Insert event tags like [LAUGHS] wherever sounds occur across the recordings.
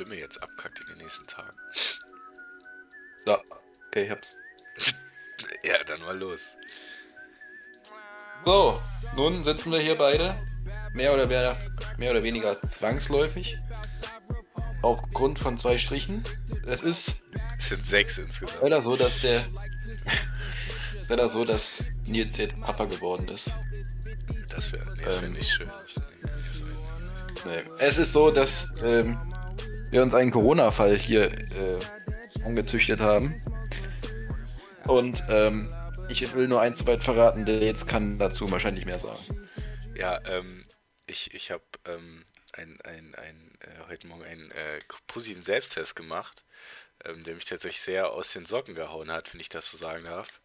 Stimme jetzt abkackt in den nächsten Tagen. So, okay, ich hab's. [LAUGHS] ja, dann mal los. So, nun sitzen wir hier beide. Mehr oder, mehr, mehr oder weniger zwangsläufig. Aufgrund von zwei Strichen. Es ist. Es sind sechs insgesamt. Leider so, dass der. leider so, dass Nils jetzt Papa geworden ist. Das wäre nee, wär ähm, nicht schön. Nee. Es ist so, dass ähm, wir uns einen Corona-Fall hier äh, angezüchtet haben. Und ähm, ich will nur eins zu weit verraten, der jetzt kann dazu wahrscheinlich mehr sagen. Ja, ähm, ich, ich habe ähm, ein, ein, ein, äh, heute Morgen einen äh, positiven Selbsttest gemacht, ähm, der mich tatsächlich sehr aus den Socken gehauen hat, wenn ich das so sagen darf.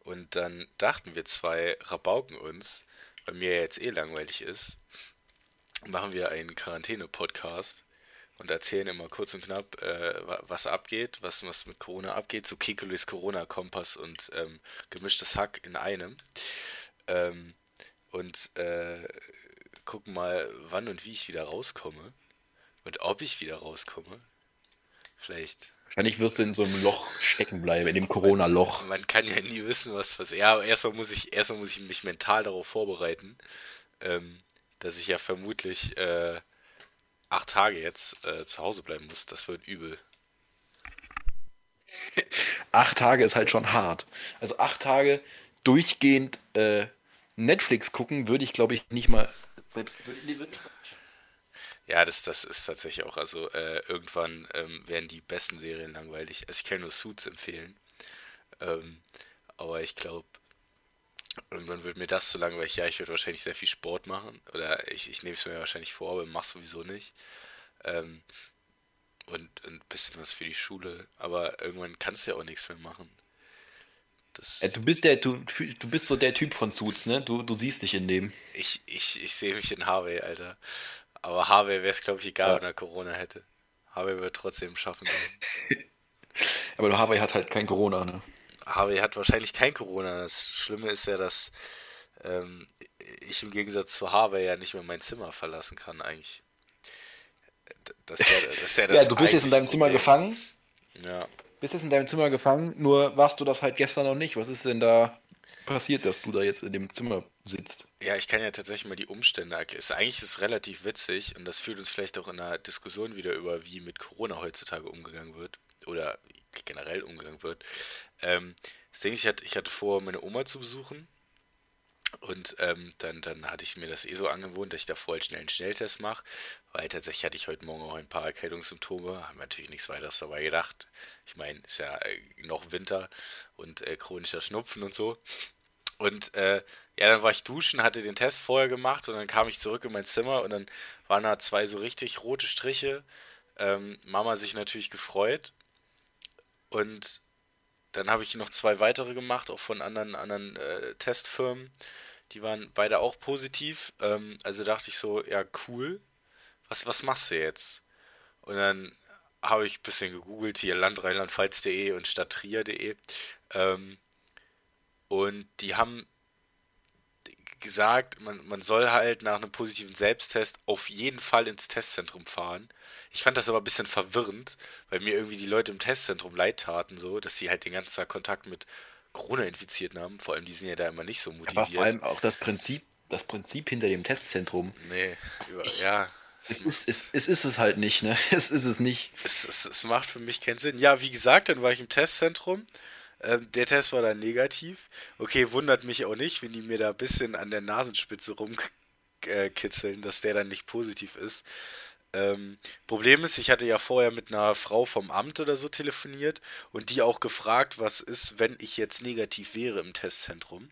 Und dann dachten wir zwei Rabauken uns, weil mir jetzt eh langweilig ist, machen wir einen Quarantäne-Podcast und erzählen immer kurz und knapp, äh, was abgeht, was, was mit Corona abgeht. So Kekulis Corona-Kompass und ähm, gemischtes Hack in einem. Ähm, und äh, gucken mal, wann und wie ich wieder rauskomme. Und ob ich wieder rauskomme. Vielleicht. Wahrscheinlich wirst du in so einem Loch stecken bleiben, in dem Corona-Loch. Man, man, kann ja nie wissen, was was. Ja, aber erstmal muss ich, erstmal muss ich mich mental darauf vorbereiten. Ähm, dass ich ja vermutlich äh, acht Tage jetzt äh, zu Hause bleiben muss. Das wird übel. [LAUGHS] acht Tage ist halt schon hart. Also acht Tage durchgehend äh, Netflix gucken würde ich, glaube ich, nicht mal selbst. Ja, das, das ist tatsächlich auch. Also äh, irgendwann ähm, werden die besten Serien langweilig. Also ich kann nur Suits empfehlen. Ähm, aber ich glaube, Irgendwann wird mir das zu langweilig. Ja, ich würde wahrscheinlich sehr viel Sport machen. Oder ich, ich nehme es mir wahrscheinlich vor, aber mach sowieso nicht. Ähm, und ein bisschen was für die Schule. Aber irgendwann kannst du ja auch nichts mehr machen. Das ja, du bist der, du, du bist so der Typ von Suits, ne? Du, du siehst dich in dem. Ich, ich, ich sehe mich in Harvey, Alter. Aber Harvey wäre es, glaube ich, egal, ja. wenn er Corona hätte. Harvey wird trotzdem schaffen. [LAUGHS] aber Harvey hat halt kein Corona, ne? Harvey hat wahrscheinlich kein Corona. Das Schlimme ist ja, dass ähm, ich im Gegensatz zu Harvey ja nicht mehr mein Zimmer verlassen kann, eigentlich. Das ist ja, das ist ja, das ja du bist jetzt in deinem Zimmer gefangen. Ja. Bist jetzt in deinem Zimmer gefangen, nur warst du das halt gestern noch nicht. Was ist denn da passiert, dass du da jetzt in dem Zimmer sitzt? Ja, ich kann ja tatsächlich mal die Umstände ist Eigentlich ist es relativ witzig und das führt uns vielleicht auch in einer Diskussion wieder über, wie mit Corona heutzutage umgegangen wird oder generell umgegangen wird. Ähm, das Ding ist, ich hatte, ich hatte vor, meine Oma zu besuchen. Und ähm, dann, dann hatte ich mir das eh so angewohnt, dass ich davor halt schnell einen Schnelltest mache, weil tatsächlich hatte ich heute Morgen auch ein paar Erkältungssymptome, haben natürlich nichts weiteres dabei gedacht. Ich meine, ist ja äh, noch Winter und äh, chronischer Schnupfen und so. Und äh, ja, dann war ich duschen, hatte den Test vorher gemacht und dann kam ich zurück in mein Zimmer und dann waren da zwei so richtig rote Striche. Ähm, Mama sich natürlich gefreut und dann habe ich noch zwei weitere gemacht, auch von anderen, anderen äh, Testfirmen. Die waren beide auch positiv. Ähm, also dachte ich so, ja, cool. Was, was machst du jetzt? Und dann habe ich ein bisschen gegoogelt, hier landrheinlandpfalz.de und stadttrier.de. Ähm, und die haben gesagt, man, man soll halt nach einem positiven Selbsttest auf jeden Fall ins Testzentrum fahren. Ich fand das aber ein bisschen verwirrend, weil mir irgendwie die Leute im Testzentrum leid taten, so, dass sie halt den ganzen Tag Kontakt mit Corona-Infizierten haben. Vor allem, die sind ja da immer nicht so motiviert. Aber vor allem auch das Prinzip, das Prinzip hinter dem Testzentrum. Nee, über, ich, ja. Es ist, es, es ist es halt nicht, ne? [LAUGHS] Es ist es nicht. Es, es, es macht für mich keinen Sinn. Ja, wie gesagt, dann war ich im Testzentrum. Ähm, der Test war dann negativ. Okay, wundert mich auch nicht, wenn die mir da ein bisschen an der Nasenspitze rumkitzeln, dass der dann nicht positiv ist. Ähm, Problem ist, ich hatte ja vorher mit einer Frau vom Amt oder so telefoniert und die auch gefragt, was ist, wenn ich jetzt negativ wäre im Testzentrum.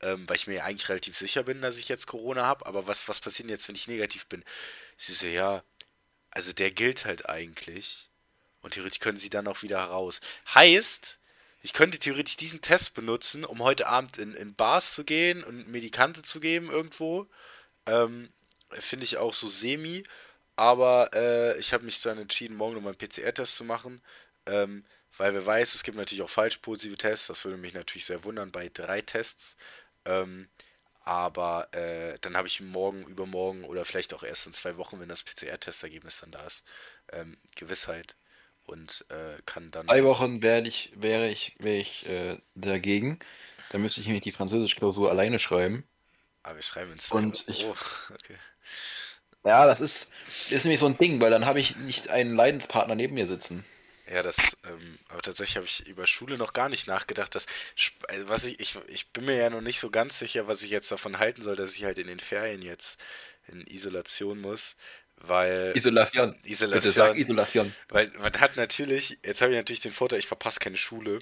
Ähm, weil ich mir ja eigentlich relativ sicher bin, dass ich jetzt Corona habe, aber was, was passiert jetzt, wenn ich negativ bin? Sie so, ja, also der gilt halt eigentlich und theoretisch können sie dann auch wieder raus. Heißt, ich könnte theoretisch diesen Test benutzen, um heute Abend in, in Bars zu gehen und Medikamente zu geben irgendwo. Ähm, Finde ich auch so semi. Aber äh, ich habe mich dann entschieden, morgen nochmal einen PCR-Test zu machen. Ähm, weil wer weiß, es gibt natürlich auch falsch positive Tests. Das würde mich natürlich sehr wundern bei drei Tests. Ähm, Aber äh, dann habe ich morgen, übermorgen oder vielleicht auch erst in zwei Wochen, wenn das PCR-Testergebnis dann da ist, ähm, Gewissheit und äh, kann dann. Zwei Wochen werde ich, wäre ich, wäre ich äh, dagegen. Da müsste ich nämlich die Französisch-Klausur alleine schreiben. Aber wir schreiben in zwei Wochen. Oh, [LAUGHS] okay. Ja, das ist, ist nämlich so ein Ding, weil dann habe ich nicht einen Leidenspartner neben mir sitzen. Ja, das, ähm, aber tatsächlich habe ich über Schule noch gar nicht nachgedacht, dass, äh, was ich, ich, ich bin mir ja noch nicht so ganz sicher, was ich jetzt davon halten soll, dass ich halt in den Ferien jetzt in Isolation muss, weil, Isolation. Isolation. Bitte sag Isolation. weil man hat natürlich, jetzt habe ich natürlich den Vorteil, ich verpasse keine Schule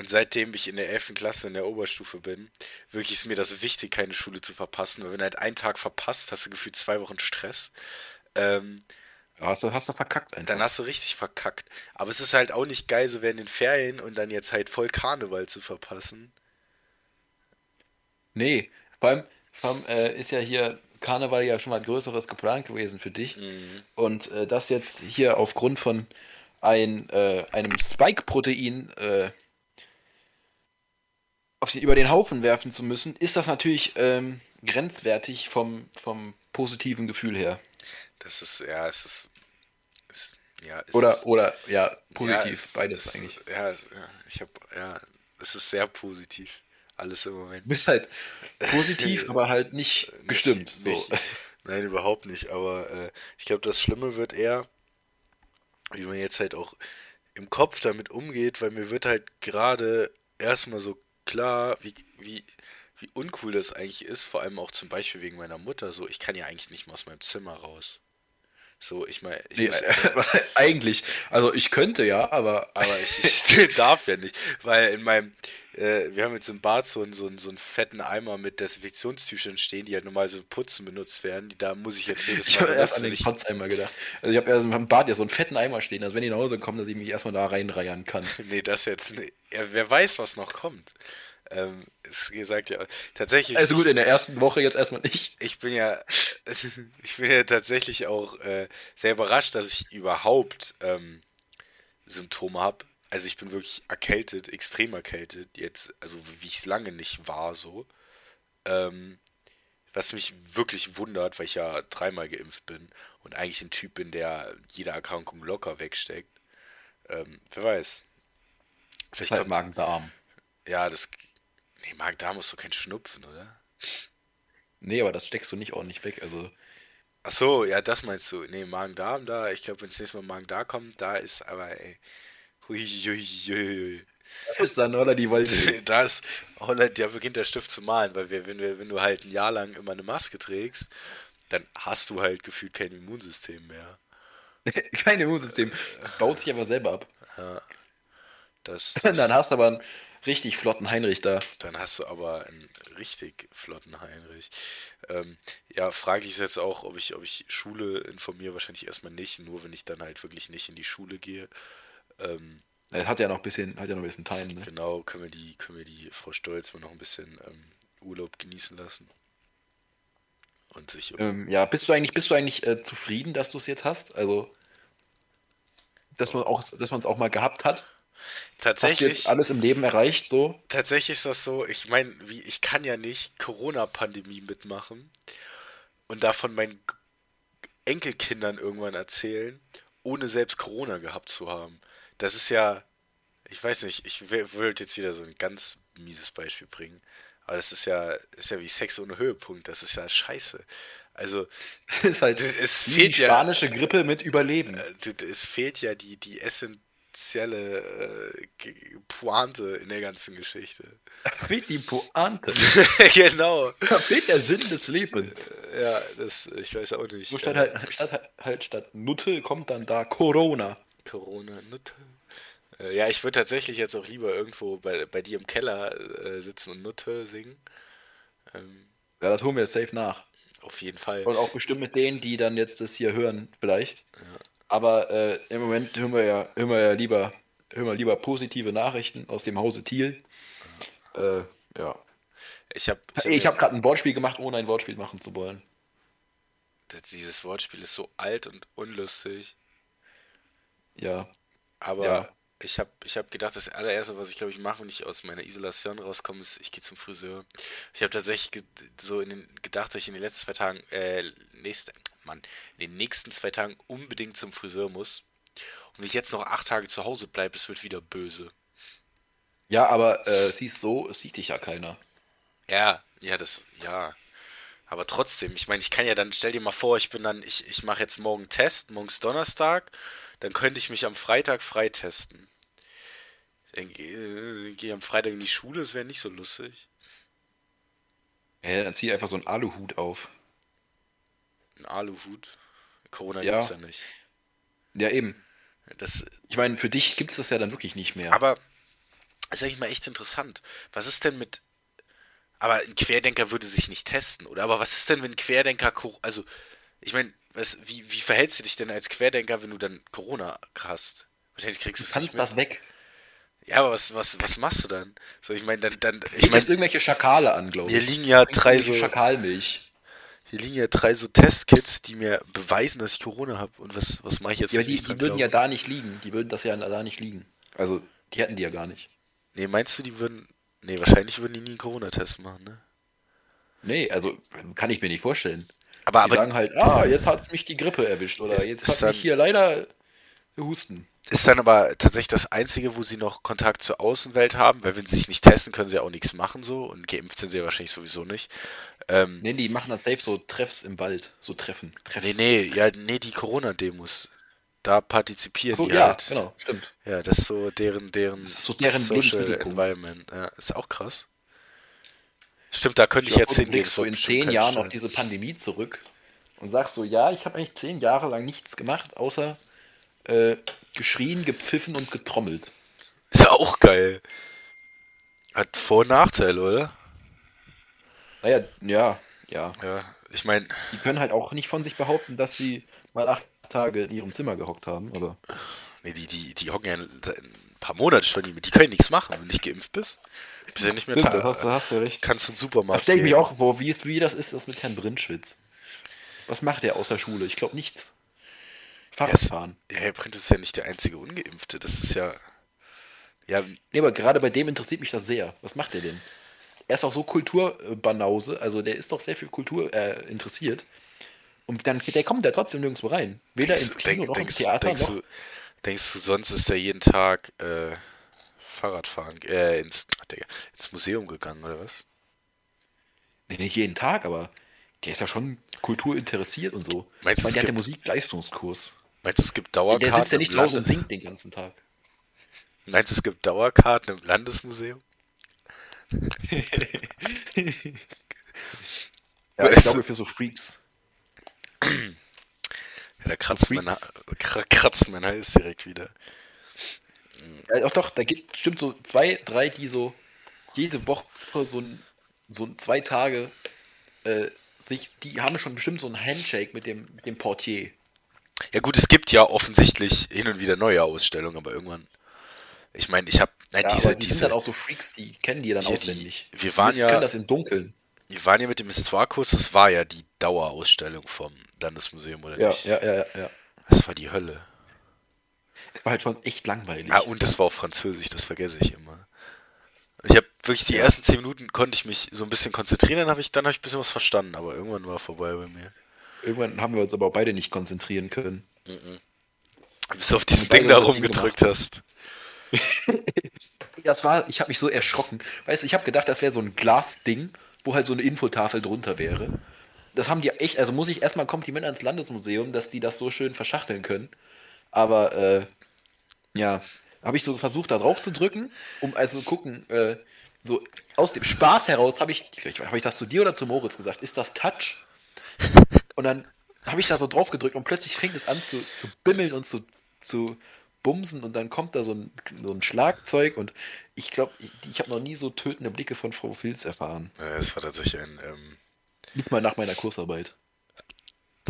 und seitdem ich in der 11. Klasse in der Oberstufe bin, wirklich ist mir das wichtig, keine Schule zu verpassen, weil wenn du halt einen Tag verpasst, hast du gefühlt zwei Wochen Stress. Ähm, Hast du, hast du verkackt einfach. dann hast du richtig verkackt. Aber es ist halt auch nicht geil, so während den Ferien und dann jetzt halt voll Karneval zu verpassen. Nee, vor allem, vor allem äh, ist ja hier Karneval ja schon mal Größeres geplant gewesen für dich. Mhm. Und äh, das jetzt hier aufgrund von ein, äh, einem Spike-Protein äh, den, über den Haufen werfen zu müssen, ist das natürlich ähm, grenzwertig vom, vom positiven Gefühl her. Das ist, ja, es ist. ist ja, es Oder, ist, oder ja, positiv, ja, es, beides es, eigentlich. Ja, es, ja, ich habe, ja, es ist sehr positiv. Alles im Moment. Du bist halt positiv, [LAUGHS] aber halt nicht gestimmt. Nicht- So. nicht- nein, überhaupt nicht. Aber äh, ich glaube, das Schlimme wird eher, wie man jetzt halt auch im Kopf damit umgeht, weil mir wird halt gerade erstmal so klar, wie, wie, wie uncool das eigentlich ist, vor allem auch zum Beispiel wegen meiner Mutter. So, ich kann ja eigentlich nicht mal aus meinem Zimmer raus. So, ich meine, Nee, muss, [LAUGHS] äh, eigentlich. Also ich könnte ja, aber aber ich, [LAUGHS] ich darf ja nicht, weil in meinem, äh, wir haben jetzt im Bad so einen, so, einen, so einen fetten Eimer mit Desinfektionstüchern stehen, die halt normalerweise zum Putzen benutzt werden. Da muss ich jetzt jedes Ich Mal habe erst an den Ich, Kotzeimer gedacht. Also ich habe erst im Bad ja so einen fetten Eimer stehen, also wenn die nach Hause kommen, dass ich mich erstmal da reinreiern kann. [LAUGHS] nee, das jetzt nicht. Ja, wer weiß, was noch kommt. Ähm, ist gesagt ja, tatsächlich. Also gut, in der ersten Woche jetzt erstmal nicht. ich bin ja, [LAUGHS] ich bin ja tatsächlich auch äh, sehr überrascht, dass ich überhaupt ähm, Symptome habe. Also ich bin wirklich erkältet, extrem erkältet, jetzt, also wie ich es lange nicht war, so. Ähm, was mich wirklich wundert, weil ich ja dreimal geimpft bin und eigentlich ein Typ bin, der jede Erkrankung locker wegsteckt. Ähm, wer weiß. Vielleicht halt kommt, Magen-Darm. ja, das. Nee, Magen-Darm ist doch kein Schnupfen, oder? Nee, aber das steckst du nicht ordentlich weg. Also Ach so, ja, das meinst du. Nee, Magen-Darm da. Ich glaube, wenn das nächste Mal Magen-Darm kommt, da ist aber, ey. Hui, hui, hui, ist dann, oder? Die hui. Da ist Holland, da beginnt der Stift zu malen, weil wir, wenn, wir, wenn du halt ein Jahr lang immer eine Maske trägst, dann hast du halt gefühlt kein Immunsystem mehr. [LAUGHS] Kein Immunsystem. Das baut sich aber selber ab. Das, [LAUGHS] das, Dann hast du aber einen richtig flotten Heinrich da. Dann hast du aber einen richtig flotten Heinrich. Ähm, ja, fraglich ist jetzt auch, ob ich, ob ich Schule informiere, wahrscheinlich erstmal nicht, nur wenn ich dann halt wirklich nicht in die Schule gehe. Ähm, Er hat ja noch ein bisschen, hat ja noch ein bisschen Time, ne? genau, können wir die, können wir die Frau Stolz mal noch ein bisschen ähm, Urlaub genießen lassen. Und sich Ähm, ja, bist du eigentlich, bist du eigentlich äh, zufrieden, dass du es jetzt hast? Also, dass man auch, dass man es auch mal gehabt hat? Hast du tatsächlich, jetzt alles im Leben erreicht, so? tatsächlich ist das so, ich meine, wie, ich kann ja nicht Corona-Pandemie mitmachen und davon meinen Enkelkindern irgendwann erzählen, ohne selbst Corona gehabt zu haben. Das ist ja, ich weiß nicht, ich würde jetzt wieder so ein ganz mieses Beispiel bringen, aber das ist ja, ist ja wie Sex ohne Höhepunkt, das ist ja scheiße. Also, Es [LAUGHS] ist halt es fehlt die ja, spanische Grippe mit Überleben. äh, es fehlt ja die, die essentielle äh, Pointe in der ganzen Geschichte. Da fehlt die Pointe. [LAUGHS] genau. Da fehlt der Sinn des Lebens. Ja, das, ich weiß auch nicht. Statt äh, halt, statt, halt statt Nutte kommt dann da Corona. Corona-Nutte. Äh, ja, ich würde tatsächlich jetzt auch lieber irgendwo bei, bei dir im Keller äh, sitzen und Nutte singen. Ähm, Ja, das holen wir jetzt safe nach. auf jeden Fall. Und auch bestimmt mit denen, die dann jetzt das hier hören, vielleicht. Aber äh, im Moment hören wir ja, hören wir ja lieber, hören wir lieber positive Nachrichten aus dem Hause Thiel. Äh, ja. Ich habe ich hab, Ich habe gerade ein Wortspiel gemacht, ohne ein Wortspiel machen zu wollen. dieses Wortspiel ist so alt und unlustig, Ja. aber Ja. Ich habe ich hab gedacht, das allererste, was ich glaube ich mache, wenn ich aus meiner Isolation rauskomme, ist, ich gehe zum Friseur. Ich habe tatsächlich so in den, gedacht, dass ich in den letzten zwei Tagen, äh, nächste, Mann, in den nächsten zwei Tagen unbedingt zum Friseur muss. Und wenn ich jetzt noch acht Tage zu Hause bleibe, es wird wieder böse. Ja, aber äh, siehst so, es sieht dich ja keiner. Ja, ja, das, ja. Aber trotzdem, ich meine, ich kann ja dann, stell dir mal vor, ich bin dann, ich, ich mache jetzt morgen Test, morgens Donnerstag, dann könnte ich mich am Freitag freitesten. Dann gehe geh am Freitag in die Schule, das wäre nicht so lustig. Ja, dann zieh einfach so einen Aluhut auf. Ein Aluhut? Corona Ja. gibt's ja nicht. Ja, eben. Das, Ich meine, für dich gibt es das ja dann wirklich nicht mehr. aber ist eigentlich mal echt interessant. Was ist denn mit. Aber ein Querdenker würde sich nicht testen, oder? Aber was ist denn, wenn ein Querdenker. Also, ich meine, was, wie, wie verhältst du dich denn als Querdenker, wenn du dann Corona hast? Wahrscheinlich kriegst du es kannst das weg. Ja, aber was, was, was machst du dann? So, ich meine, dann, dann, ich meine, irgendwelche Schakale an, glaube ich. hier liegen ja drei so, Schakalmilch. hier liegen ja drei so Testkits, die mir beweisen, dass ich Corona habe. Und was, was mache ich jetzt? Ja, aber die, die würden ja glaube? da nicht liegen. Die würden das ja da nicht liegen. Also, die hätten die ja gar nicht. Nee, meinst du, die würden. Nee, wahrscheinlich würden die nie einen Corona-Test machen, ne? Nee, also kann ich mir nicht vorstellen. Aber, Die aber sagen halt, ah, jetzt hat mich die Grippe erwischt oder jetzt hat dann- mich hier leider Husten. ist dann aber tatsächlich das Einzige, wo sie noch Kontakt zur Außenwelt haben, weil wenn sie sich nicht testen, können sie ja auch nichts machen so und geimpft sind sie ja wahrscheinlich sowieso nicht. Ähm, Nee, die machen das safe so Treffs im Wald. So Treffen. Treffs. nee, nee, ja, nee, die Corona-Demos. Da partizipieren So, die ja, halt. genau, stimmt. Ja, das ist so deren, deren, Das ist so deren Social. Environment. Ja, ist auch krass. Stimmt, da könnte ich, glaub, jetzt hingehen. so in zehn Jahren auf diese Pandemie zurück und sagst so, ja, ich habe eigentlich zehn Jahre lang nichts gemacht, außer äh, geschrien, gepfiffen und getrommelt. Ist ja auch geil. Hat Vor- und Nachteile, oder? Naja, ja, ja. Ja, ich meine, Die können halt auch nicht von sich behaupten, dass sie mal acht Tage in ihrem Zimmer gehockt haben, aber nee, die, die, die hocken ja ein paar Monaten schon mit. Die können nichts machen, wenn du nicht geimpft bist. Bist ja nicht mehr Stimmt, das hast, du- hast du recht. Kannst du Da Supermarkt stelle ich mich gehen. auch vor, wie, es, wie das ist, das mit Herrn Brindschwitz. Was macht er außer Schule? Ich glaube nichts. Fahrradfahren. Ja, Herr Print ist ja nicht der einzige Ungeimpfte. Das ist ja. Ja, Nee, aber gerade bei dem interessiert mich das sehr. Was macht er denn? Er ist auch so Kulturbanause, also der ist doch sehr viel Kultur äh, interessiert. Und dann der kommt da trotzdem nirgendwo rein. Weder ins Kino denk, noch denkst, ins Theater denkst, noch. du, denkst du, sonst ist er jeden Tag äh, Fahrradfahren, äh, ins, Digga, ins Museum gegangen, oder was? Nee, nicht jeden Tag, aber der ist ja schon kulturinteressiert und so. Meinst ich meine, der hat ja gibt- Musikleistungskurs. Meinst du, es gibt Dauerkarten? Der sitzt ja nicht Hause und singt den ganzen Tag. Meinst du, es gibt Dauerkarten im Landesmuseum? [LAUGHS] Ja, ich glaube für so Freaks. [CLEARS THROAT] Ja, da kratzt mein, kratzt mein Hals direkt wieder. Ja, doch, doch, da gibt bestimmt so zwei, drei, die so jede Woche so, ein, so ein zwei Tage äh, sich, die haben schon bestimmt so ein Handshake mit dem, mit dem Portier. Ja gut, es gibt ja offensichtlich hin und wieder neue Ausstellungen, aber irgendwann. Ich meine, ich habe, nein, Ja, diese, die diese, sind dann auch so Freaks, die kennen die dann Hier, die- auswendig. wir waren die ja- können das im Dunkeln. Wir waren ja mit dem Histoire-Kurs, das war ja die Dauerausstellung vom Landesmuseum, oder Ja, nicht? ja, ja, ja, ja. Das war die Hölle. Es war halt schon echt langweilig. Ah, und es war auf Französisch, das vergesse ich immer. Ich habe wirklich die ersten zehn Minuten konnte ich mich so ein bisschen konzentrieren, dann habe ich, dann habe ich ein bisschen was verstanden, aber irgendwann war vorbei bei mir. Irgendwann haben wir uns aber auch beide nicht konzentrieren können. Bis du auf diesem Ding da rumgedrückt hast. [LAUGHS] Das war, ich habe mich so erschrocken. Weißt du, ich habe gedacht, das wäre so ein Glasding, wo halt so eine Infotafel drunter wäre. Das haben die echt, also muss ich erstmal ein Kompliment ans Landesmuseum, dass die das so schön verschachteln können. Aber, äh, ja, habe ich so versucht, da drauf zu drücken, um also gucken, äh, so aus dem Spaß heraus habe ich, habe ich das zu dir oder zu Moritz gesagt, ist das Touch? Und dann habe ich da so drauf gedrückt und plötzlich fängt es an zu, zu bimmeln und zu, zu bumsen und dann kommt da so ein, so ein Schlagzeug und ich glaube, ich, ich habe noch nie so tötende Blicke von Frau Filz erfahren. Es war tatsächlich ein, ähm, Nicht mal nach meiner Kursarbeit.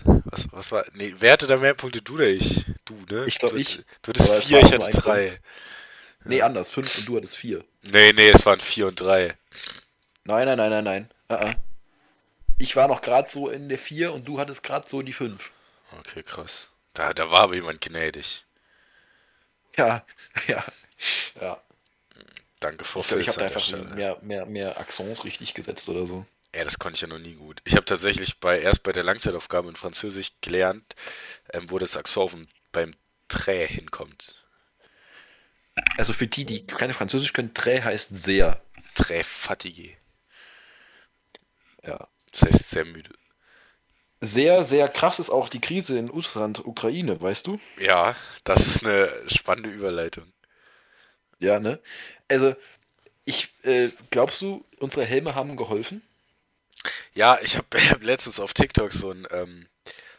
was, was war, nee, wer hatte da mehr Punkte, du oder ich? Du, ne? Ich glaub, Du- ich. Du hattest vier, ich hatte drei. Punkt. Nee, anders. Fünf und du hattest vier. Nee, nee, es waren vier und drei. Nein, nein, nein, nein, nein. Ah, ah. Ich war noch gerade so in der vier und du hattest gerade so die fünf. Okay, krass. Da, da war aber jemand gnädig. Ja, [LAUGHS] ja, ja. Danke, Frau Ich glaube, ich habe da einfach Stelle. mehr, mehr, mehr Accents richtig gesetzt oder so. Ja, das konnte ich ja noch nie gut. Ich habe tatsächlich bei erst bei der Langzeitaufgabe in Französisch gelernt, ähm, wo das dem- beim Trä hinkommt. Also für die, die keine Französisch können, Trä heißt sehr. Très fatigué. Ja. Das heißt sehr müde. Sehr, sehr krass ist auch die Krise in Russland, Ukraine, weißt du? Ja, das ist eine spannende Überleitung. Ja, ne? Also, ich, äh, glaubst du, unsere Helme haben geholfen? Ja, ich habe [LAUGHS] hab letztens auf TikTok so ein, ähm,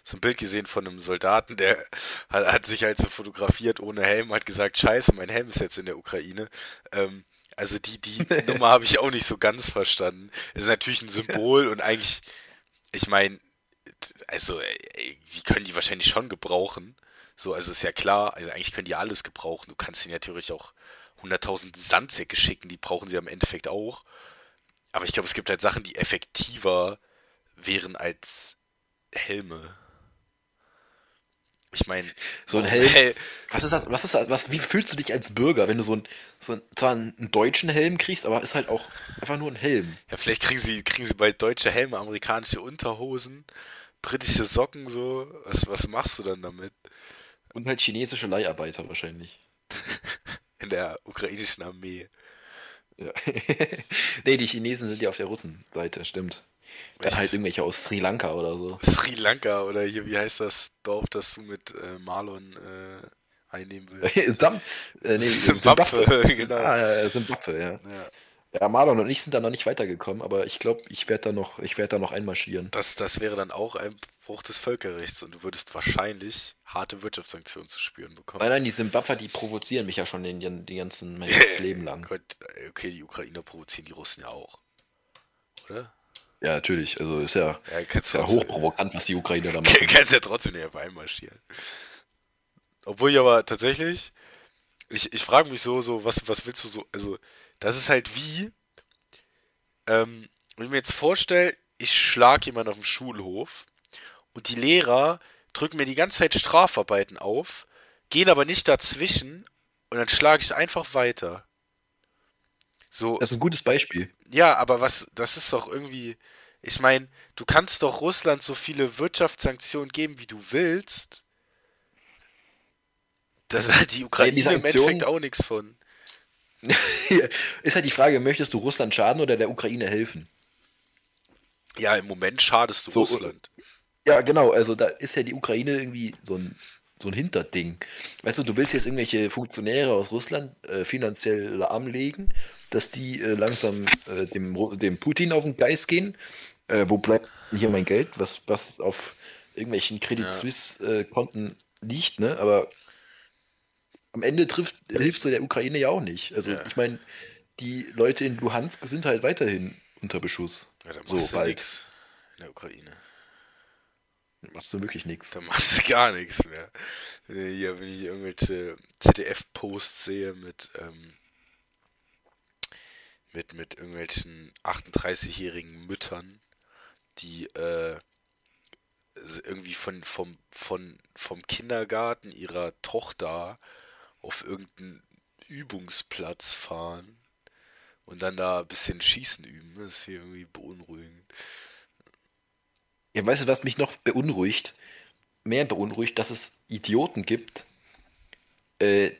so ein Bild gesehen von einem Soldaten, der [LAUGHS] hat, hat sich halt so fotografiert ohne Helm, hat gesagt, scheiße, mein Helm ist jetzt in der Ukraine. Ähm, also die, die [LAUGHS] Nummer habe ich auch nicht so ganz verstanden. Es ist natürlich ein Symbol und eigentlich, ich meine, also äh, die können die wahrscheinlich schon gebrauchen. So, also ist ja klar, also eigentlich können die alles gebrauchen. Du kannst ihnen natürlich auch 100.000 Sandsäcke schicken, die brauchen sie am Endeffekt auch. Aber ich glaube, es gibt halt Sachen, die effektiver wären als Helme. Ich meine, So ein Helm. Was ist das? Was ist das? Was, wie fühlst du dich als Bürger, wenn du so, ein, so ein, zwar einen deutschen Helm kriegst, aber ist halt auch einfach nur ein Helm? Ja, vielleicht kriegen sie, kriegen sie bald deutsche Helme, amerikanische Unterhosen, britische Socken, so. Was, was machst du dann damit? Und halt chinesische Leiharbeiter wahrscheinlich. In der ukrainischen Armee. Ja. [LAUGHS] nee, die Chinesen sind ja auf der Russenseite, stimmt. Dann halt irgendwelche aus Sri Lanka oder so. Sri Lanka oder hier, wie heißt das Dorf, das du mit äh, Marlon äh, einnehmen willst? [LAUGHS] Sam, äh, nee, Simbabwe, Simbabwe. [LAUGHS] genau. Ah, ja, Simbabwe, ja. Ja, Ja, Marlon und ich sind da noch nicht weitergekommen, aber ich glaube, ich werde da noch, ich werde da noch einmarschieren. das, das wäre dann auch ein Bruch des Völkerrechts und du würdest wahrscheinlich harte Wirtschaftssanktionen zu spüren bekommen. Nein, nein, die Simbabwer, die provozieren mich ja schon den, den, ganzen, mein ganzes [LAUGHS] Leben lang. Okay, die Ukrainer provozieren die Russen ja auch. Oder? Ja, natürlich. Also ist ja, Ja, ist ja hochprovokant, was die Ukrainer da [LAUGHS] machen. kannst ja trotzdem nicht einfach einmarschieren. Obwohl ich aber tatsächlich, ich, ich frage mich so, so, was, was willst du so, also, das ist halt wie, ähm, wenn ich mir jetzt vorstelle, ich schlag jemanden auf dem Schulhof und die Lehrer drücken mir die ganze Zeit Strafarbeiten auf, gehen aber nicht dazwischen und dann schlage ich einfach weiter. So, Das ist ein gutes Beispiel. ja, aber was, das ist doch irgendwie, ich meine, du kannst doch Russland so viele Wirtschaftssanktionen geben, wie du willst. Das hat die Ukraine die im Endeffekt auch nichts von. Ist halt die Frage, möchtest du Russland schaden oder der Ukraine helfen? Ja, im Moment schadest du So, Russland. Ja, genau, also da ist ja die Ukraine irgendwie so ein, so ein Hinterding. Weißt du, du willst jetzt irgendwelche Funktionäre aus Russland äh, finanziell lahmlegen, dass die äh, langsam äh, dem, dem Putin auf den Geist gehen. Äh, wo bleibt hier mein Geld, was, was auf irgendwelchen Credit. Suisse-Konten liegt, ne? Aber am Ende trifft, hilfst du der Ukraine ja auch nicht. Also Ja. ich meine, die Leute in Luhansk sind halt weiterhin unter Beschuss. Ja, da so machst du bald. nix in der Ukraine. Machst du wirklich nichts. Da machst du gar nichts mehr. Wenn ich Hier, wenn ich irgendwelche ZDF-Posts sehe mit, ähm, mit, mit irgendwelchen 38-jährigen Müttern, die äh, irgendwie von, vom, von, vom Kindergarten ihrer Tochter auf irgendeinen Übungsplatz fahren und dann da ein bisschen Schießen üben. Das ist irgendwie beunruhigend. Ja, weißt du, was mich noch beunruhigt? Mehr beunruhigt, dass es Idioten gibt, äh,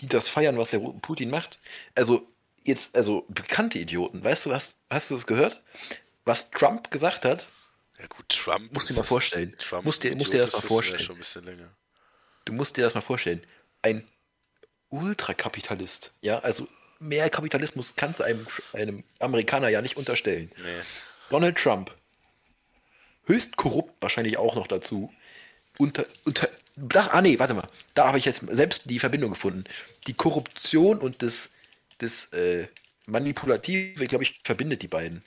die das feiern, was der Putin macht. Also, jetzt, also bekannte Idioten. Weißt du, was, hast du das gehört? Was Trump gesagt hat? Ja gut, Trump. Musst dir ist- mal vorstellen. Trump Musst dir- musst dir das mal wir ja vorstellen. schon ein bisschen länger. Du musst dir das mal vorstellen. Ein Ultrakapitalist. Ja, also mehr Kapitalismus kannst du einem, einem Amerikaner ja nicht unterstellen. Nee. Donald Trump, höchst korrupt wahrscheinlich auch noch dazu, unter, unter da, ah nee, warte mal, da habe ich jetzt selbst die Verbindung gefunden. Die Korruption und das, das äh, Manipulative, glaube ich, verbindet die beiden.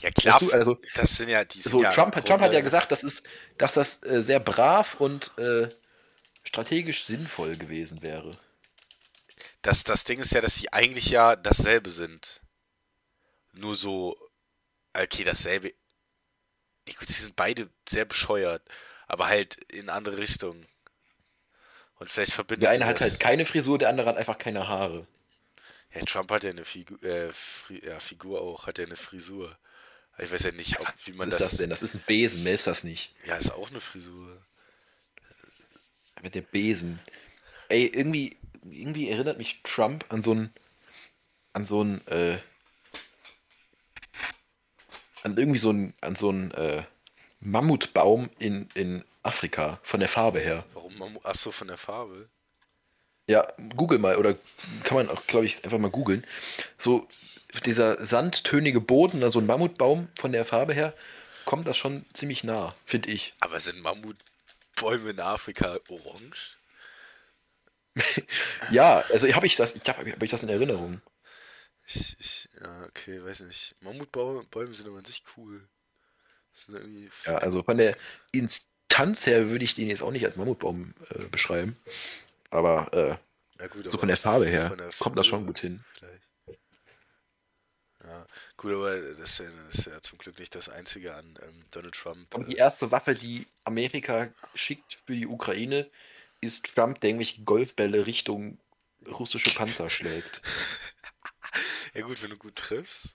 Ja klar, Weißt du, also das sind ja, die sind so ja Trump, Trump hat ja gesagt, das ist, dass das äh, sehr brav und äh, strategisch sinnvoll gewesen wäre. Das, das Ding ist ja, dass sie eigentlich ja dasselbe sind. Nur so, okay, dasselbe. Gut, sie sind beide sehr bescheuert, aber halt in andere Richtungen. Und vielleicht verbindet Der eine hat das- halt keine Frisur, der andere hat einfach keine Haare. Ja, Trump hat ja eine Figur, äh, Fri ja, Figur auch, hat ja eine Frisur. Ich weiß ja nicht, ob, wie man Was ist das. das denn? Das ist ein Besen, mehr ist das nicht. Ja, ist auch eine Frisur. Mit dem Besen. Ey, irgendwie, irgendwie erinnert mich Trump an so ein, an so ein, äh, an irgendwie so ein, an so ein, äh, Mammutbaum in, in Afrika, von der Farbe her. Warum? man- Ach so, von der Farbe. Ja, google mal, oder kann man auch, glaube ich, einfach mal googeln. So, dieser sandtönige Boden, da so ein Mammutbaum von der Farbe her, kommt das schon ziemlich nah, finde ich. Aber sind Mammutbäume in Afrika orange? [LAUGHS] Ja, also habe ich das, ich habe hab ich das in Erinnerung. Ich, ich, ja, okay, weiß nicht. Mammutbäume Bäume sind aber an sich cool. Ja, also von der Instanz her würde ich den jetzt auch nicht als Mammutbaum äh, beschreiben. Aber äh, gut, so aber von der Farbe her der kommt das schon gut hin. Vielleicht. Ja, gut, aber das ist, ja, das ist ja zum Glück nicht das Einzige an ähm, Donald Trump. Und die äh, erste Waffe, die Amerika schickt für die Ukraine, ist Trump, der irgendwelche Golfbälle Richtung russische Panzer schlägt. [LAUGHS] ja, gut, wenn du gut triffst.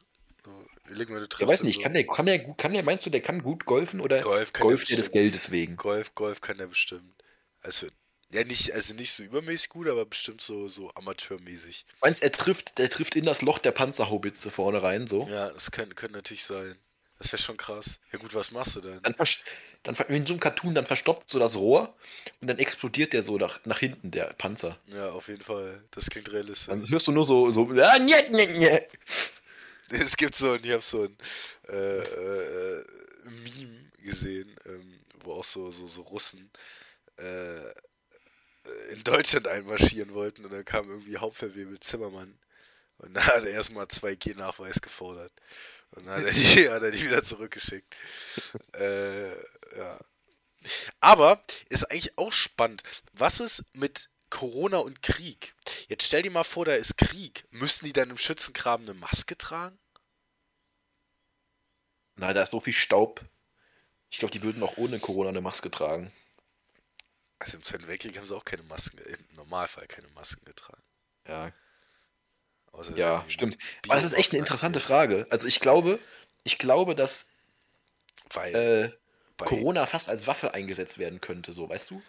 Leg mal, du triffst. Ja, weiß nicht, so- kann der, kann der, kann der, meinst du, der kann gut golfen oder Golf kann golft er des. Geldes wegen? Golf, Golf kann der bestimmt. Also, ja, nicht, also nicht so übermäßig gut, aber bestimmt so, so amateurmäßig. Meinst er trifft, der trifft in das Loch der Panzerhaubitze vorne rein, so? Ja, das könnte könnte natürlich sein. Das wäre schon krass. Ja, gut, was machst du denn? Dann, dann in so einem Cartoon, dann verstopft so das Rohr und dann explodiert der so nach, nach hinten, der Panzer. Ja, auf jeden Fall. Das klingt realistisch. Dann hörst du nur so, so, [LAUGHS] ah, njet, njet, njet. Es gibt so ein, ich habe so ein äh, äh, Meme gesehen, ähm, wo auch so, so, so Russen äh, in Deutschland einmarschieren wollten und dann kam irgendwie Hauptverwebel Zimmermann und da hat er erstmal 2G-Nachweis gefordert. Und dann hat er die, hat er die wieder zurückgeschickt. [LAUGHS] äh, ja. Aber ist eigentlich auch spannend. Was ist mit Corona und Krieg? Jetzt stell dir mal vor, da ist Krieg. Müssen die dann im Schützengraben eine Maske tragen? Na, da ist so viel Staub. Ich glaube, die würden auch ohne Corona eine Maske tragen. Also im Zweiten Weltkrieg haben sie auch keine Masken, im Normalfall keine Masken getragen. Ja, ja, stimmt. Bio- Aber das ist echt eine interessante Frage. Also ich glaube, ich glaube, dass Weil äh, bei, Corona fast als Waffe eingesetzt werden könnte, so, weißt du?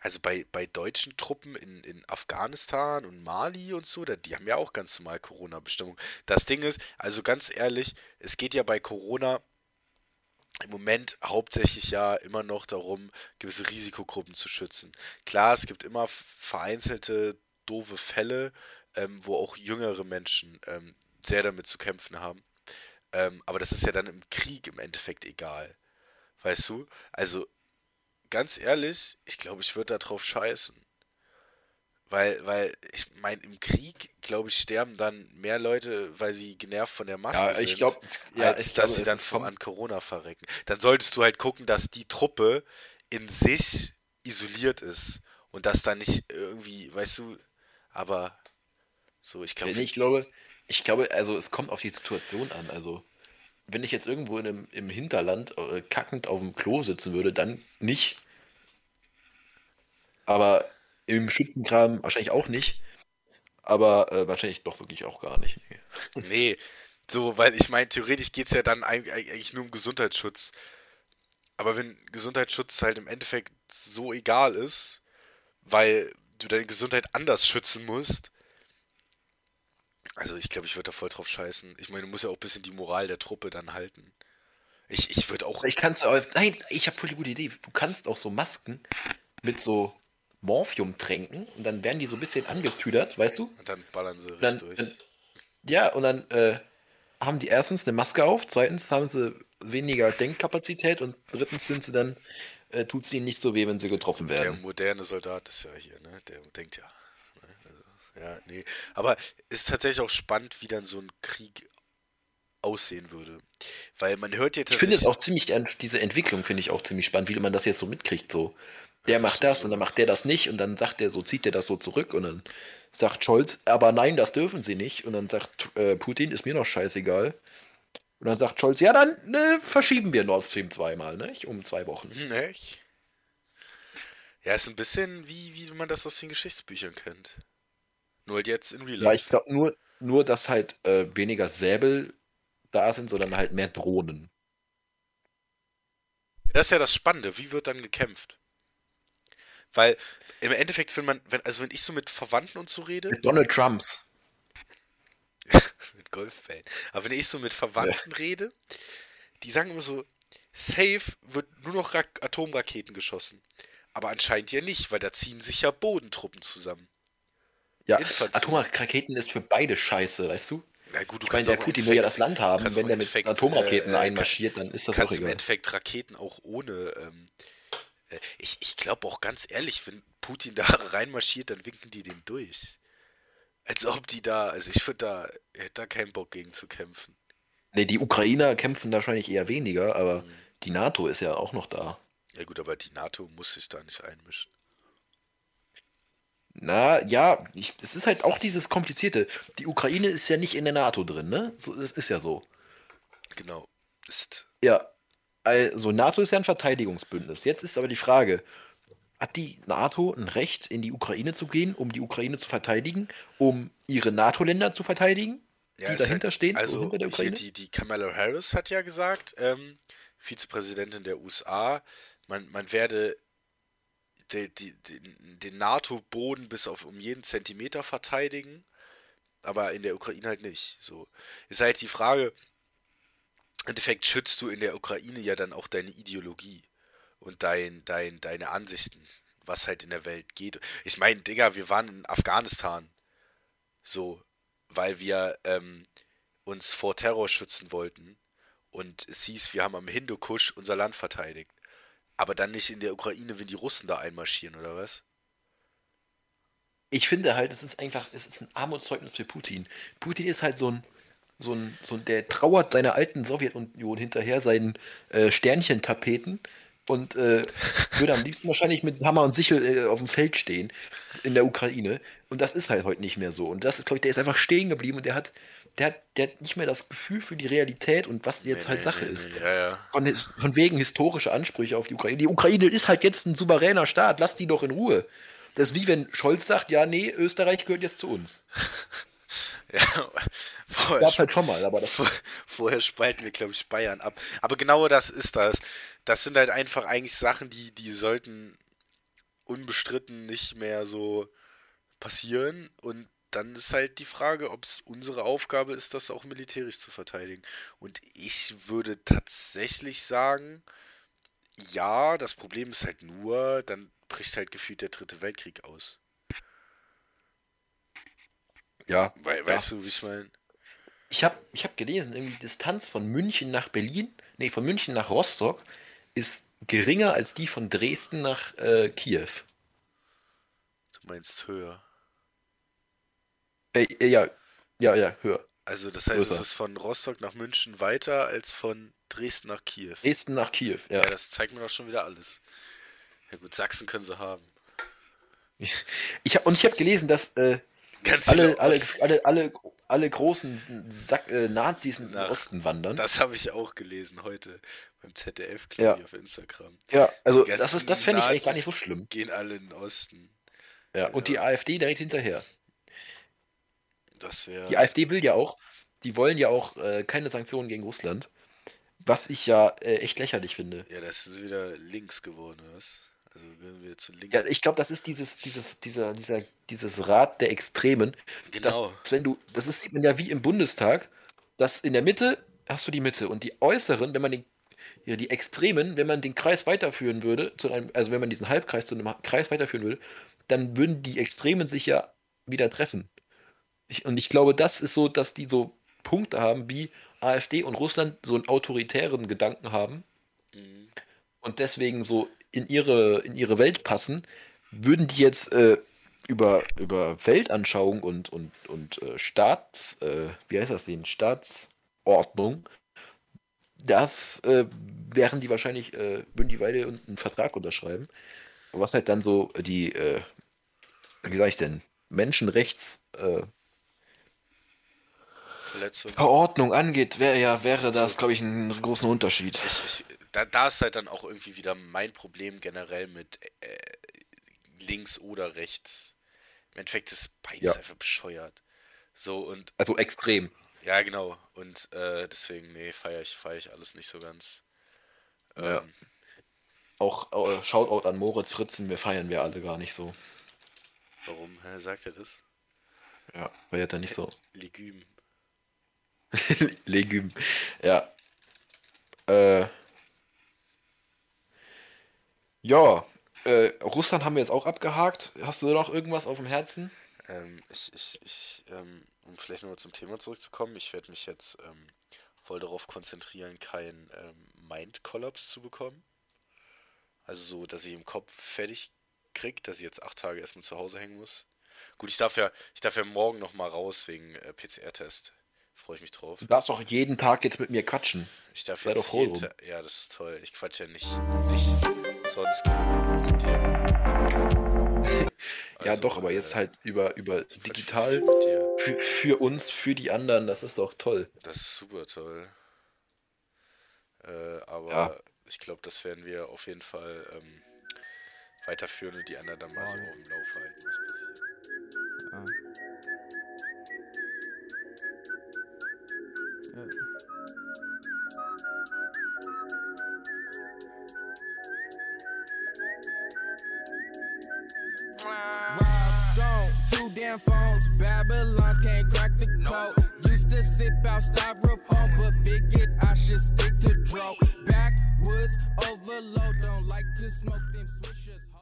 also bei, bei deutschen Truppen in, in Afghanistan und Mali und so, da, die haben ja auch ganz normal Corona-Bestimmungen. Das Ding ist, also ganz ehrlich, es geht ja bei Corona im Moment hauptsächlich ja immer noch darum, gewisse Risikogruppen zu schützen. Klar, es gibt immer vereinzelte doofe Fälle, ähm, wo auch jüngere Menschen ähm, sehr damit zu kämpfen haben. Ähm, aber das ist ja dann im Krieg im Endeffekt egal. Weißt du? Also, ganz ehrlich, ich glaube, ich würde da drauf scheißen. Weil, weil, ich meine, im Krieg, glaube ich, sterben dann mehr Leute, weil sie genervt von der Maske Ja, sind ich glaube, ja, als ich dass glaube, sie dann vom, an Corona verrecken. Dann solltest du halt gucken, dass die Truppe in sich isoliert ist und dass da nicht irgendwie, weißt du, aber so, ich glaube, ich glaube, ich glaube, also es kommt auf die Situation an. Also, wenn ich jetzt irgendwo in einem, im Hinterland äh, kackend auf dem Klo sitzen würde, dann nicht. Aber im Schüttengraben wahrscheinlich auch nicht. Aber äh, wahrscheinlich doch wirklich auch gar nicht. [LAUGHS] Nee. so, weil ich meine, theoretisch geht es ja dann eig- eigentlich nur um Gesundheitsschutz. Aber wenn Gesundheitsschutz halt im Endeffekt so egal ist, weil du deine Gesundheit anders schützen musst, also ich glaube, ich würde da voll drauf scheißen. Ich meine, du musst ja auch ein bisschen die Moral der Truppe dann halten. Ich, ich würde auch. Ich kannst nein, ich habe voll die gute Idee. Du kannst auch so Masken mit so Morphium tränken und dann werden die so ein bisschen angetüdert, weißt du? Und dann ballern sie richtig durch. dann, ja, und dann äh, haben die erstens eine Maske auf, zweitens haben sie weniger Denkkapazität und drittens sind sie dann, äh, tut es ihnen nicht so weh, wenn sie getroffen Der werden. moderne Soldat ist ja hier, ne? Der denkt ja. Ne? Also, ja, nee. Aber ist tatsächlich auch spannend, wie dann so ein Krieg aussehen würde. Weil man hört ja Ich finde es auch ziemlich, diese Entwicklung finde ich auch ziemlich spannend, wie man das jetzt so mitkriegt. So, der macht das und dann macht der das nicht und dann sagt der so, zieht der das so zurück und dann sagt Scholz, aber nein, das dürfen sie nicht. Und dann sagt äh, Putin, ist mir noch scheißegal. Und dann sagt Scholz, ja, dann ne, verschieben wir Nord Stream zweimal, ne? Um zwei Wochen. Nicht? Ja, ist ein bisschen wie, wie man das aus den Geschichtsbüchern kennt. Nur halt jetzt in Real Life. Ja, ich glaube nur, nur, dass halt äh, weniger Säbel da sind, sondern halt mehr Drohnen. Das ist ja das Spannende. Wie wird dann gekämpft? Weil im Endeffekt, wenn man, wenn, also wenn ich so mit Verwandten und so rede. Mit Donald Trumps. [LAUGHS] mit Golffan. Aber wenn ich so mit Verwandten ja. rede, die sagen immer so, safe wird nur noch Ra Atomraketen geschossen. Aber anscheinend ja nicht, weil da ziehen sich ja Bodentruppen zusammen. Ja, Atomraketen ist für beide scheiße, weißt du? Na gut, du ich meine, der Putin will ja das Land haben. Wenn der mit Atomraketen äh, einmarschiert, dann ist das kannst auch egal. im Endeffekt Raketen auch ohne. Ähm, äh, ich ich glaube auch ganz ehrlich, wenn Putin da [LAUGHS] reinmarschiert, dann winken die den durch. Als ob die da, also ich würde da, hätte da keinen Bock gegen zu kämpfen. Ne, die Ukrainer kämpfen wahrscheinlich eher weniger, aber mhm. die NATO ist ja auch noch da. Ja gut, aber die NATO muss sich da nicht einmischen. Na, ja, es ist halt auch dieses Komplizierte. Die Ukraine ist ja nicht in der NATO drin, ne? So, das ist ja so. Genau. Ist. Ja. Also, NATO ist ja ein Verteidigungsbündnis. Jetzt ist aber die Frage: Hat die NATO ein Recht, in die Ukraine zu gehen, um die Ukraine zu verteidigen, um ihre NATO-Länder zu verteidigen, ja, die dahinter halt, stehen? Also, hinter der Ukraine? die, die Kamala Harris hat ja gesagt, ähm, Vizepräsidentin der USA, man, man werde die, die, die, den NATO-Boden bis auf um jeden Zentimeter verteidigen, aber in der Ukraine halt nicht. So ist halt die Frage. Endeffekt schützt du in der Ukraine ja dann auch deine Ideologie und dein, dein, deine Ansichten, was halt in der Welt geht. Ich meine, Digga, wir waren in Afghanistan. So, weil wir ähm, uns vor Terror schützen wollten. Und es hieß, wir haben am Hindukusch unser Land verteidigt. Aber dann nicht in der Ukraine, wenn die Russen da einmarschieren, oder was? Ich finde halt, es ist einfach, es ist ein Armutszeugnis für Putin. Putin ist halt so ein, so ein, so ein der trauert seiner alten Sowjetunion hinterher, seinen äh, Sternchentapeten und äh, [LAUGHS] würde am liebsten wahrscheinlich mit Hammer und Sichel äh, auf dem Feld stehen in der Ukraine. Und das ist halt heute nicht mehr so. Und das ist, glaube ich, der ist einfach stehen geblieben und der hat der hat, der hat nicht mehr das Gefühl für die Realität und was jetzt nee, halt nee, Sache nee, ist. Ja, ja. Von, von, wegen historische Ansprüche auf die Ukraine. Die Ukraine ist halt jetzt ein souveräner Staat, lass die doch in Ruhe. Das ist wie wenn Scholz sagt, ja, nee, Österreich gehört jetzt zu uns. [LAUGHS] ja, [LAUGHS] das gab halt schon mal, aber das vor, vorher spalten wir, glaube ich, Bayern ab. Aber genau das ist das. Das sind halt einfach eigentlich Sachen, die, die sollten unbestritten nicht mehr so passieren und dann ist halt die Frage, ob es unsere Aufgabe ist, das auch militärisch zu verteidigen. Und ich würde tatsächlich sagen, ja, das Problem ist halt nur, dann bricht halt gefühlt der dritte Weltkrieg aus. Ja. We ja. Weißt du, wie ich meine? Ich habe ich hab gelesen, irgendwie die Distanz von München nach Berlin, nee, von München nach Rostock ist geringer als die von Dresden nach äh, Kiew. Du meinst höher? Äh, äh, ja, ja, ja, höher. Also das heißt, Größer. es ist von Rostock nach München weiter als von Dresden nach Kiew. Dresden nach Kiew, ja. Ja, das zeigt mir doch schon wieder alles. Ja gut, Sachsen können sie haben. Ich, ich hab, und ich habe gelesen, dass äh, alle, alle, alle, alle, alle großen Sack, äh, Nazis in den Osten wandern. Das habe ich auch gelesen heute beim ZDF, ja. auf Instagram. Ja, also das, ist, das fände ich eigentlich gar nicht so schlimm. Gehen alle in den Osten. Ja, ja, und die AfD direkt hinterher. Das wäre. Die AfD will ja auch, die wollen ja auch äh, keine Sanktionen gegen Russland. Was ich ja äh, echt lächerlich finde. Ja, das ist wieder links geworden, was? Also wenn wir zu links. Ja, ich glaube, das ist dieses, dieses, dieser, dieser, dieses Rad der Extremen. Genau. Dass, wenn du, das ist, sieht man ja wie im Bundestag, dass in der Mitte hast du die Mitte und die äußeren, wenn man den, ja, die Extremen, wenn man den Kreis weiterführen würde, zu einem, also wenn man diesen Halbkreis zu einem Kreis weiterführen würde, dann würden die Extremen sich ja wieder treffen. Ich, und ich glaube, das ist so, dass die so Punkte haben, wie AfD und Russland so einen autoritären Gedanken haben mhm. und deswegen so in ihre, in ihre Welt passen, würden die jetzt äh, über, über Weltanschauung und, und, und äh, Staats, äh, wie heißt das denn, Staatsordnung, das äh, wären die wahrscheinlich, äh, würden die beide einen Vertrag unterschreiben. Was halt dann so die, äh, wie sag ich denn, Menschenrechts, Verletzung. Verordnung angeht, wäre ja, wäre das, glaube ich, einen großen Unterschied. Ich, ich, da, da ist halt dann auch irgendwie wieder mein Problem generell mit äh, links oder rechts. Im Endeffekt ist beides Ja. einfach bescheuert. So und Also extrem. ja, genau. Und äh, deswegen, nee, feiere ich, feier ich alles nicht so ganz. Ja. Ähm, Auch äh, Shoutout an Moritz Fritzen, wir feiern wir alle gar nicht so. warum? Hä, sagt er das? Ja, weil er da nicht so. Legüm. [LAUGHS] Legüm. Ja. Äh. Ja. Äh, Russland haben wir jetzt auch abgehakt. Hast du noch irgendwas auf dem Herzen? Ähm, ich, ich, ich, ähm, um vielleicht nochmal zum Thema zurückzukommen, ich werde mich jetzt ähm, voll darauf konzentrieren, keinen ähm, Mind-Kollaps zu bekommen. Also so, dass ich im Kopf fertig krieg, dass ich jetzt acht Tage erstmal zu Hause hängen muss. Gut, ich darf ja, ich darf ja morgen nochmal raus wegen äh, PCR-Test. Freue ich mich drauf. Du darfst doch jeden Tag jetzt mit mir quatschen. Ich darf Sei jetzt doch jeden drum. Ta- Ja, das ist toll. Ich quatsch ja nicht, nicht sonst mit dir. ja, Also, doch, aber jetzt äh, halt über, über digital für, für uns, für die anderen, das ist doch toll. Das ist super toll. Äh, aber Ja. ich glaube, das werden wir auf jeden Fall ähm, weiterführen und die anderen dann mal so auf dem Lauf halten, was passiert. Ah. Ja. Phones, Babylons can't crack the code. Used to sip out styrofoam, but figured I should stick to dro. Backwoods overload, don't like to smoke them swishers.